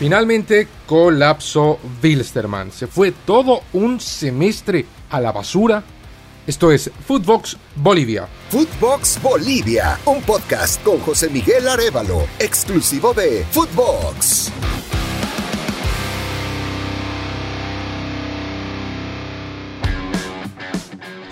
Finalmente colapsó Wilstermann. Se fue todo un semestre a la basura. Esto es Footbox Bolivia. Footbox Bolivia, un podcast con José Miguel Arevalo, exclusivo de Footbox.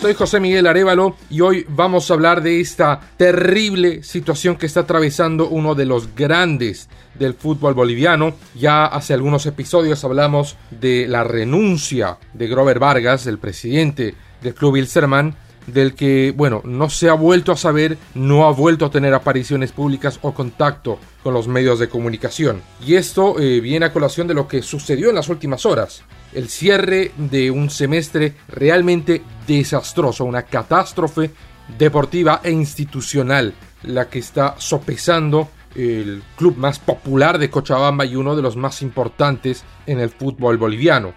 Soy José Miguel Arevalo y hoy vamos a hablar de esta terrible situación que está atravesando uno de los grandes del fútbol boliviano. Ya hace algunos episodios hablamos de la renuncia de Grover Vargas, el presidente del club Ilserman, del que, bueno, no se ha vuelto a saber, no ha vuelto a tener apariciones públicas o contacto con los medios de comunicación. Y esto eh, viene a colación de lo que sucedió en las últimas horas el cierre de un semestre realmente desastroso, una catástrofe deportiva e institucional, la que está sopesando el club más popular de Cochabamba y uno de los más importantes en el fútbol boliviano.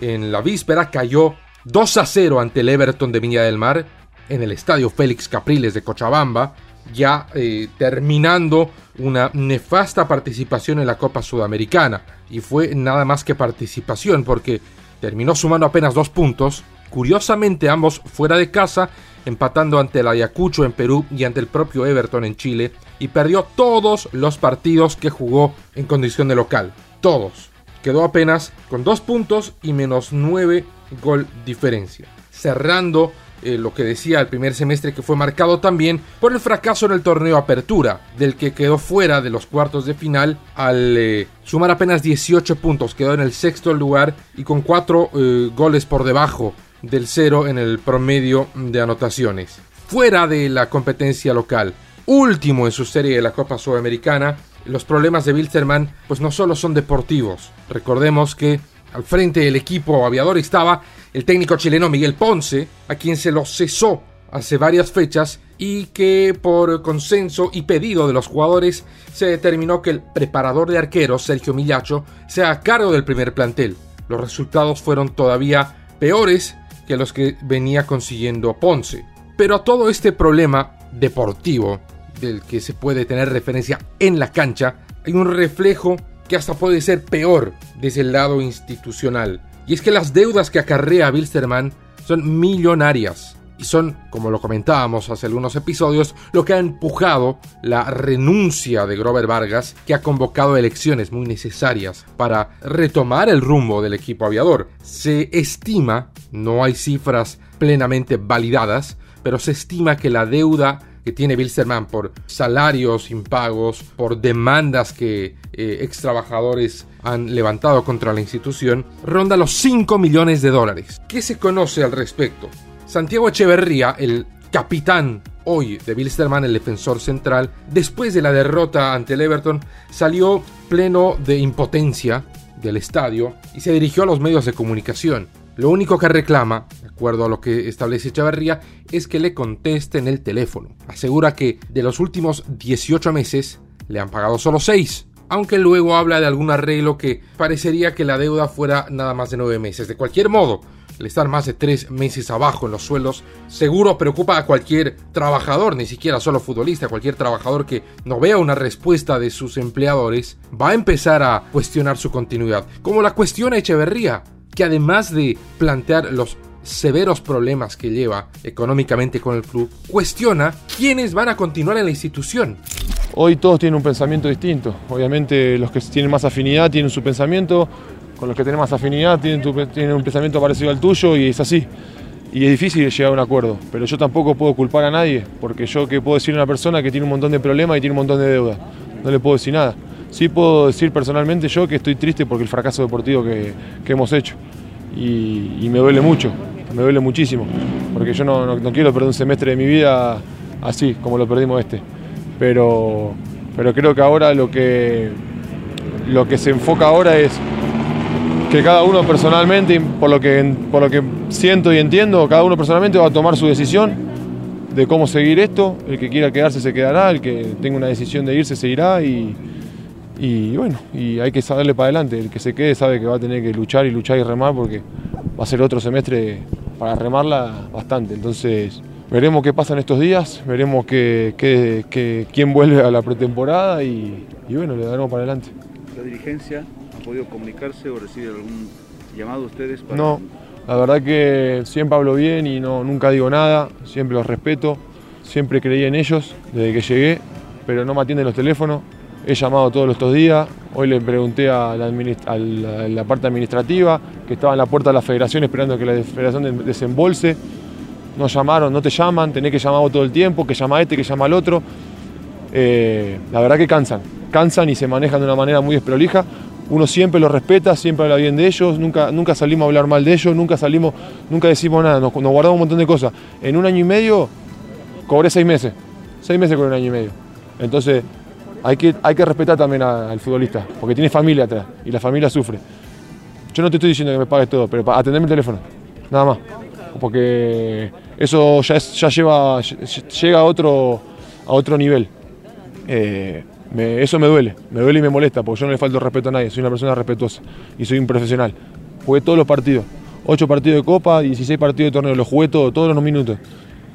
En la víspera cayó 2 a 0 ante el Everton de Viña del Mar en el estadio Félix Capriles de Cochabamba, ya eh, terminando una nefasta participación en la Copa Sudamericana. Y fue nada más que participación, porque terminó sumando apenas dos puntos, curiosamente ambos fuera de casa, empatando ante el Ayacucho en Perú y ante el propio Everton en Chile, y perdió todos los partidos que jugó en condición de local. Todos. Quedó apenas con dos puntos y menos nueve gol diferencia. Cerrando eh, lo que decía el primer semestre que fue marcado también por el fracaso en el torneo Apertura, del que quedó fuera de los cuartos de final al eh, sumar apenas 18 puntos, quedó en el sexto lugar y con 4 eh, goles por debajo del cero en el promedio de anotaciones. Fuera de la competencia local, último en su serie de la Copa Sudamericana, los problemas de Wilterman pues no solo son deportivos. Recordemos que al frente del equipo aviador estaba el técnico chileno Miguel Ponce, a quien se lo cesó hace varias fechas y que por consenso y pedido de los jugadores se determinó que el preparador de arqueros, Sergio Millacho, sea a cargo del primer plantel. Los resultados fueron todavía peores que los que venía consiguiendo Ponce. Pero a todo este problema deportivo, del que se puede tener referencia en la cancha, hay un reflejo que hasta puede ser peor desde el lado institucional. Y es que las deudas que acarrea Wilstermann son millonarias y son, como lo comentábamos hace algunos episodios, lo que ha empujado la renuncia de Grover Vargas, que ha convocado elecciones muy necesarias para retomar el rumbo del equipo aviador. Se estima, no hay cifras plenamente validadas, pero se estima que la deuda que tiene Wilstermann por salarios impagos, por demandas que eh, ex trabajadores han levantado contra la institución, ronda los 5 millones de dólares. ¿Qué se conoce al respecto? Santiago Echeverría, el capitán hoy de Wilstermann, el defensor central, después de la derrota ante el Everton, salió pleno de impotencia del estadio y se dirigió a los medios de comunicación. Lo único que reclama, de acuerdo a lo que establece Echeverría, es que le contesten el teléfono. Asegura que de los últimos 18 meses le han pagado solo 6, aunque luego habla de algún arreglo que parecería que la deuda fuera nada más de 9 meses. De cualquier modo, el estar más de 3 meses abajo en los sueldos seguro preocupa a cualquier trabajador, ni siquiera solo futbolista, cualquier trabajador que no vea una respuesta de sus empleadores va a empezar a cuestionar su continuidad. Como la cuestiona Echeverría, que además de plantear los severos problemas que lleva económicamente con el club, cuestiona quiénes van a continuar en la institución. Hoy todos tienen un pensamiento distinto. Obviamente los que tienen más afinidad tienen su pensamiento, con los que tienen más afinidad tienen, un pensamiento parecido al tuyo y es así. Y es difícil llegar a un acuerdo, pero yo tampoco puedo culpar a nadie, porque yo que puedo decir a una persona que tiene un montón de problemas y tiene un montón de deuda, no le puedo decir nada. Sí puedo decir personalmente yo que estoy triste porque el fracaso deportivo que, hemos hecho. Y, me duele mucho, me duele muchísimo, porque yo no, quiero perder un semestre de mi vida así, como lo perdimos este. Pero, pero creo que ahora lo que, lo que se enfoca ahora es que cada uno personalmente, por lo, que, por lo que siento y entiendo, cada uno personalmente va a tomar su decisión de cómo seguir esto. El que quiera quedarse se quedará, el que tenga una decisión de irse se irá y, y bueno, y hay que saberle para adelante. El que se quede sabe que va a tener que luchar y luchar y remar porque va a ser otro semestre para remarla bastante. Entonces, veremos qué pasa en estos días, veremos quién vuelve a la pretemporada y, bueno, le daremos para adelante. La dirigencia podido comunicarse o recibir algún llamado a ustedes? Para... No, la verdad que siempre hablo bien y no, nunca digo nada, siempre los respeto, siempre creí en ellos desde que llegué, pero no me atienden los teléfonos. He llamado todos estos días, hoy le pregunté a la, parte administrativa, que estaba en la puerta de la federación esperando que la federación desembolse. No llamaron, no te llaman, tenés que llamar todo el tiempo, que llama a este, que llama al otro. Eh, la verdad que cansan, cansan y se manejan de una manera muy desprolija. Uno siempre los respeta, siempre habla bien de ellos, nunca, nunca salimos a hablar mal de ellos, nunca salimos, nunca decimos nada, nos, guardamos un montón de cosas. En un año y medio cobré seis meses, seis meses con un año y medio. Entonces hay que, hay que respetar también al futbolista, porque tiene familia atrás y la familia sufre. Yo no te estoy diciendo que me pagues todo, pero atenderme el teléfono, nada más. Porque eso ya, ya lleva, llega a otro, a otro nivel. Eh, eso me duele, me duele y me molesta, porque yo no le falto respeto a nadie, soy una persona respetuosa y soy un profesional. Jugué todos los partidos, 8 partidos de copa, 16 partidos de torneo, los jugué todos, todos los minutos.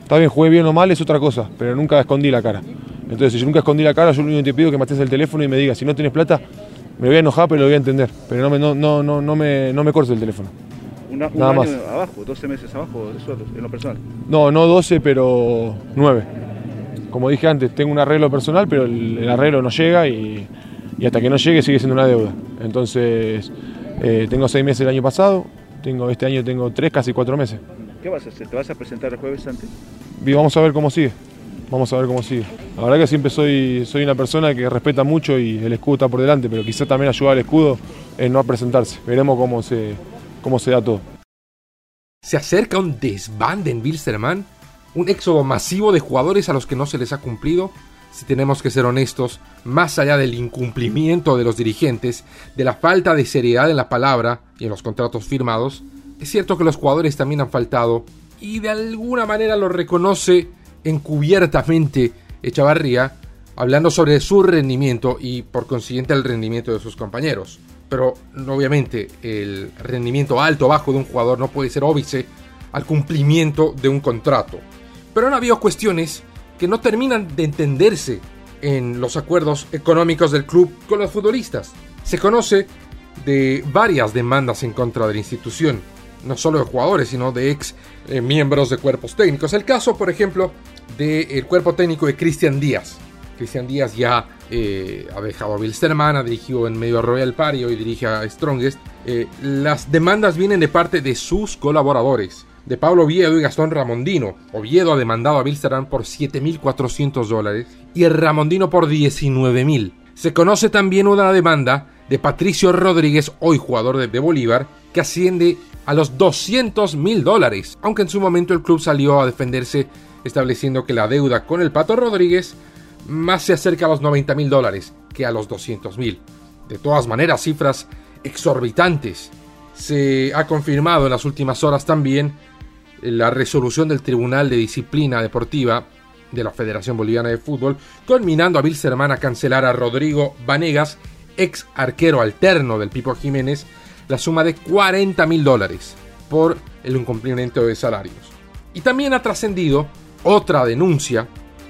Está bien, jugué bien o mal, es otra cosa, pero nunca escondí la cara. Entonces, si yo nunca escondí la cara, yo lo único que te pido es que me ates el teléfono y me digas, si no tienes plata, me voy a enojar, pero lo voy a entender. Pero no me, no, no, no, no me, no me cortes el teléfono. un Nada año más. abajo, 12 meses abajo de sueldo, en lo personal. No, no 12, pero 9 como dije antes, tengo un arreglo personal, pero el, arreglo no llega y, hasta que no llegue sigue siendo una deuda. Entonces, eh, tengo seis meses el año pasado, tengo, este año tengo tres, casi cuatro meses. ¿Qué vas a hacer? ¿Te vas a presentar el jueves antes? Y vamos a ver cómo sigue. Vamos a ver cómo sigue. La verdad que siempre soy, soy una persona que respeta mucho y el escudo está por delante, pero quizá también ayuda al escudo en no presentarse. Veremos cómo se, cómo se da todo. ¿Se acerca un desbande en Wilstermann? un éxodo masivo de jugadores a los que no se les ha cumplido, si tenemos que ser honestos, más allá del incumplimiento de los dirigentes, de la falta de seriedad en la palabra y en los contratos firmados, es cierto que los jugadores también han faltado y de alguna manera lo reconoce encubiertamente Echavarría, hablando sobre su rendimiento y por consiguiente el rendimiento de sus compañeros. Pero obviamente el rendimiento alto o bajo de un jugador no puede ser óbice al cumplimiento de un contrato. Pero han habido cuestiones que no terminan de entenderse en los acuerdos económicos del club con los futbolistas. Se conoce de varias demandas en contra de la institución, no solo de jugadores, sino de ex eh, miembros de cuerpos técnicos. El caso, por ejemplo, del cuerpo técnico de Cristian Díaz. Cristian Díaz ya eh, ha dejado a Wilstermann, ha dirigido en medio a Royal Party, hoy dirige a Strongest. Eh, las demandas vienen de parte de sus colaboradores de Pablo Oviedo y Gastón Ramondino. Oviedo ha demandado a Bilsterman por 7.400 dólares y el Ramondino por 19.000. Se conoce también una demanda de Patricio Rodríguez, hoy jugador de, Bolívar, que asciende a los 200.000 dólares, aunque en su momento el club salió a defenderse estableciendo que la deuda con el Pato Rodríguez más se acerca a los 90.000 dólares que a los 200.000. De todas maneras, cifras exorbitantes. Se ha confirmado en las últimas horas también la resolución del Tribunal de Disciplina Deportiva de la Federación Boliviana de Fútbol, culminando a Bilserman a cancelar a Rodrigo Vanegas, ex arquero alterno del Pipo Jiménez, la suma de 40 mil dólares por el incumplimiento de salarios. Y también ha trascendido otra denuncia,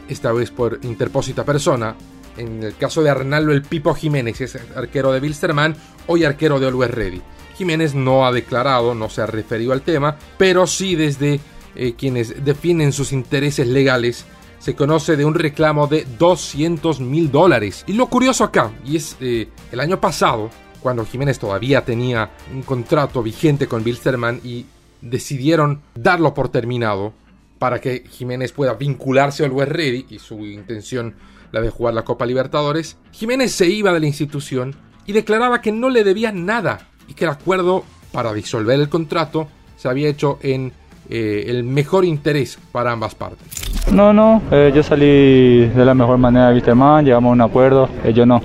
esta vez por interpósita persona, en el caso de Arnaldo el Pipo Jiménez, es arquero de Bilsterman, hoy arquero de Always Ready. Jiménez no ha declarado, no se ha referido al tema, pero sí desde eh, quienes definen sus intereses legales se conoce de un reclamo de 200 mil dólares. Y lo curioso acá, y es eh, el año pasado, cuando Jiménez todavía tenía un contrato vigente con Bilsterman y decidieron darlo por terminado para que Jiménez pueda vincularse al West Ready y su intención la de jugar la Copa Libertadores, Jiménez se iba de la institución y declaraba que no le debía nada y que el acuerdo para disolver el contrato se había hecho en eh, el mejor interés para ambas partes. No, no, eh, yo salí de la mejor manera de Wisterman, llegamos a un acuerdo, ellos no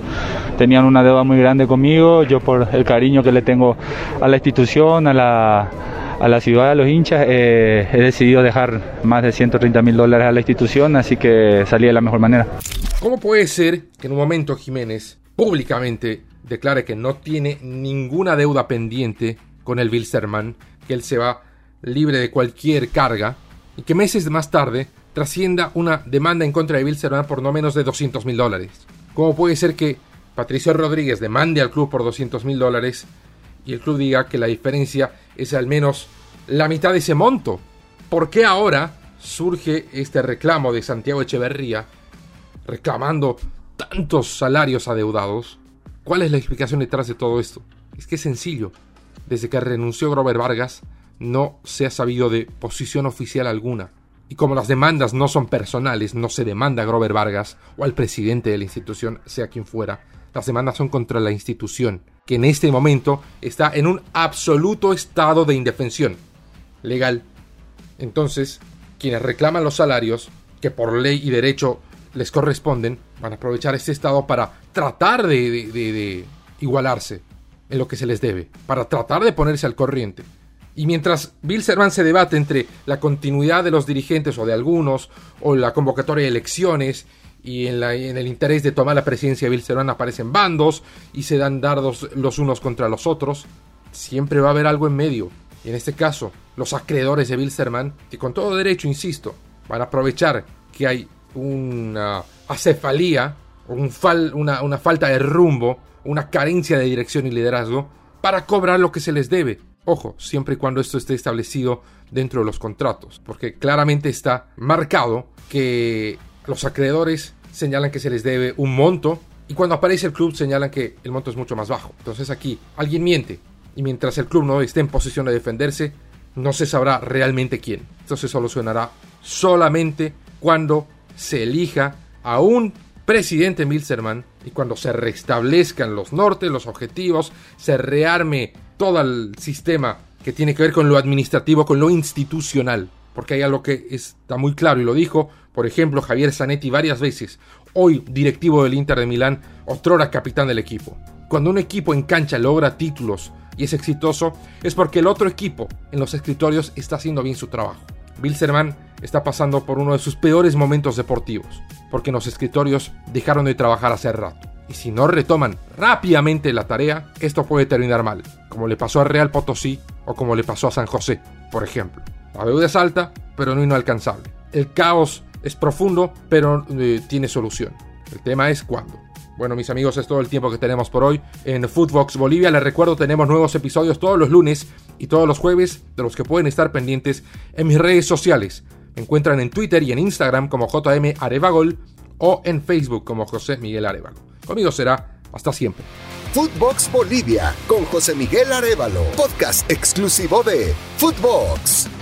tenían una deuda muy grande conmigo, yo por el cariño que le tengo a la institución, a la, a la ciudad, a los hinchas, eh, he decidido dejar más de 130 mil dólares a la institución, así que salí de la mejor manera. ¿Cómo puede ser que en un momento Jiménez públicamente declare que no tiene ninguna deuda pendiente con el Wilstermann, que él se va libre de cualquier carga, y que meses más tarde trascienda una demanda en contra de Wilstermann por no menos de 200 mil dólares. ¿Cómo puede ser que Patricio Rodríguez demande al club por 200 mil dólares y el club diga que la diferencia es al menos la mitad de ese monto. ¿Por qué ahora surge este reclamo de Santiago Echeverría reclamando tantos salarios adeudados? ¿Cuál es la explicación detrás de todo esto? Es que es sencillo. Desde que renunció Grover Vargas, no se ha sabido de posición oficial alguna. Y como las demandas no son personales, no se demanda a Grover Vargas o al presidente de la institución, sea quien fuera. Las demandas son contra la institución, que en este momento está en un absoluto estado de indefensión legal. Entonces, quienes reclaman los salarios, que por ley y derecho les corresponden, van a aprovechar este estado para tratar de, igualarse en lo que se les debe, para tratar de ponerse al corriente. Y mientras Bill Servan se debate entre la continuidad de los dirigentes o de algunos, o la convocatoria de elecciones, y en, el interés de tomar la presidencia de Bill Servan aparecen bandos y se dan dardos los unos contra los otros, siempre va a haber algo en medio. Y en este caso, los acreedores de Bilsterman, que con todo derecho, insisto, van a aprovechar que hay una acefalía, un una, una falta de rumbo, una carencia de dirección y liderazgo, para cobrar lo que se les debe. Ojo, siempre y cuando esto esté establecido dentro de los contratos, porque claramente está marcado que los acreedores señalan que se les debe un monto y cuando aparece el club señalan que el monto es mucho más bajo. Entonces aquí alguien miente, y mientras el club no esté en posición de defenderse, no se sabrá realmente quién. Esto se solucionará solamente cuando se elija a un presidente Milserman y cuando se restablezcan los nortes, los objetivos, se rearme todo el sistema que tiene que ver con lo administrativo, con lo institucional. Porque hay algo que está muy claro y lo dijo, por ejemplo, Javier Zanetti varias veces, hoy directivo del Inter de Milán, otrora capitán del equipo. Cuando un equipo en cancha logra títulos y es exitoso, es porque el otro equipo en los escritorios está haciendo bien su trabajo. Bill Serman está pasando por uno de sus peores momentos deportivos, porque en los escritorios dejaron de trabajar hace rato. Y si no retoman rápidamente la tarea, esto puede terminar mal, como le pasó a Real Potosí o como le pasó a San José, por ejemplo. La deuda es alta, pero no inalcanzable. El caos es profundo, pero eh, tiene solución. El tema es cuándo. Bueno, mis amigos, es todo el tiempo que tenemos por hoy en Footbox Bolivia. Les recuerdo, tenemos nuevos episodios todos los lunes y todos los jueves, de los que pueden estar pendientes en mis redes sociales. Me encuentran en Twitter y en Instagram como JM Arevagol o en Facebook como José Miguel Arevalo. Conmigo será hasta siempre. Footbox Bolivia con José Miguel Arevalo, podcast exclusivo de Footbox.